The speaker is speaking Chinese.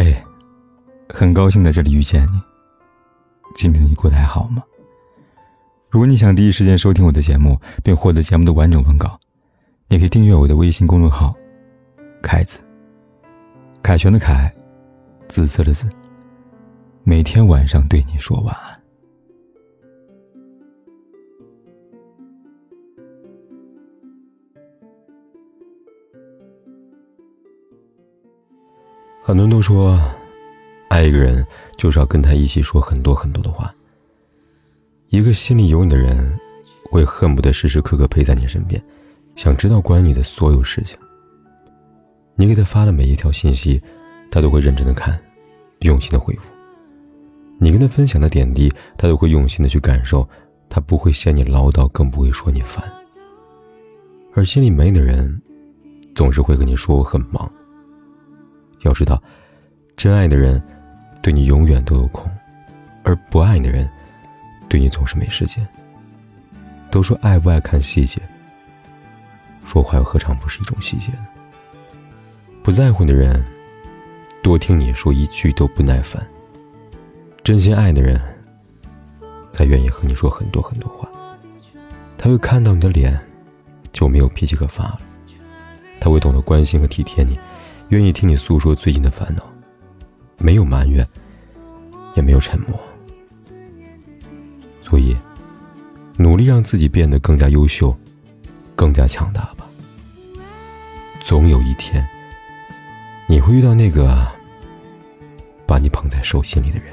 嘿，很高兴在这里遇见你。今天你过得还好吗？如果你想第一时间收听我的节目，并获得节目的完整文稿，你可以订阅我的微信公众号“凯子”。凯旋的凯，紫色的紫。每天晚上对你说晚安。很多人都说，爱一个人就是要跟他一起说很多很多的话。一个心里有你的人，会恨不得时时刻刻陪在你身边，想知道关于你的所有事情。你给他发的每一条信息，他都会认真的看，用心的回复。你跟他分享的点滴，他都会用心的去感受，他不会嫌你唠叨，更不会说你烦。而心里没你的人，总是会跟你说我很忙。要知道，真爱的人对你永远都有空，而不爱你的人对你总是没时间。都说爱不爱看细节，说话又何尝不是一种细节呢？不在乎你的人，多听你说一句都不耐烦；真心爱的人，才愿意和你说很多很多话。他会看到你的脸，就没有脾气可发了；他会懂得关心和体贴你。愿意听你诉说最近的烦恼，没有埋怨，也没有沉默，所以努力让自己变得更加优秀，更加强大吧。总有一天，你会遇到那个把你捧在手心里的人。